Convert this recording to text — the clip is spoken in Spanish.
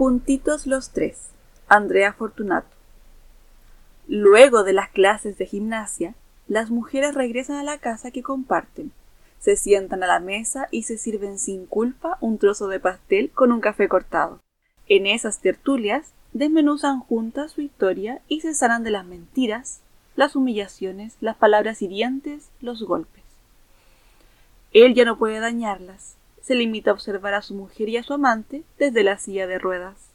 Juntitos los tres. Andrea Fortunato. Luego de las clases de gimnasia, las mujeres regresan a la casa que comparten. Se sientan a la mesa y se sirven sin culpa un trozo de pastel con un café cortado. En esas tertulias desmenuzan juntas su historia y se sanan de las mentiras, las humillaciones, las palabras hirientes, los golpes. Él ya no puede dañarlas, se limita a observar a su mujer y a su amante desde la silla de ruedas.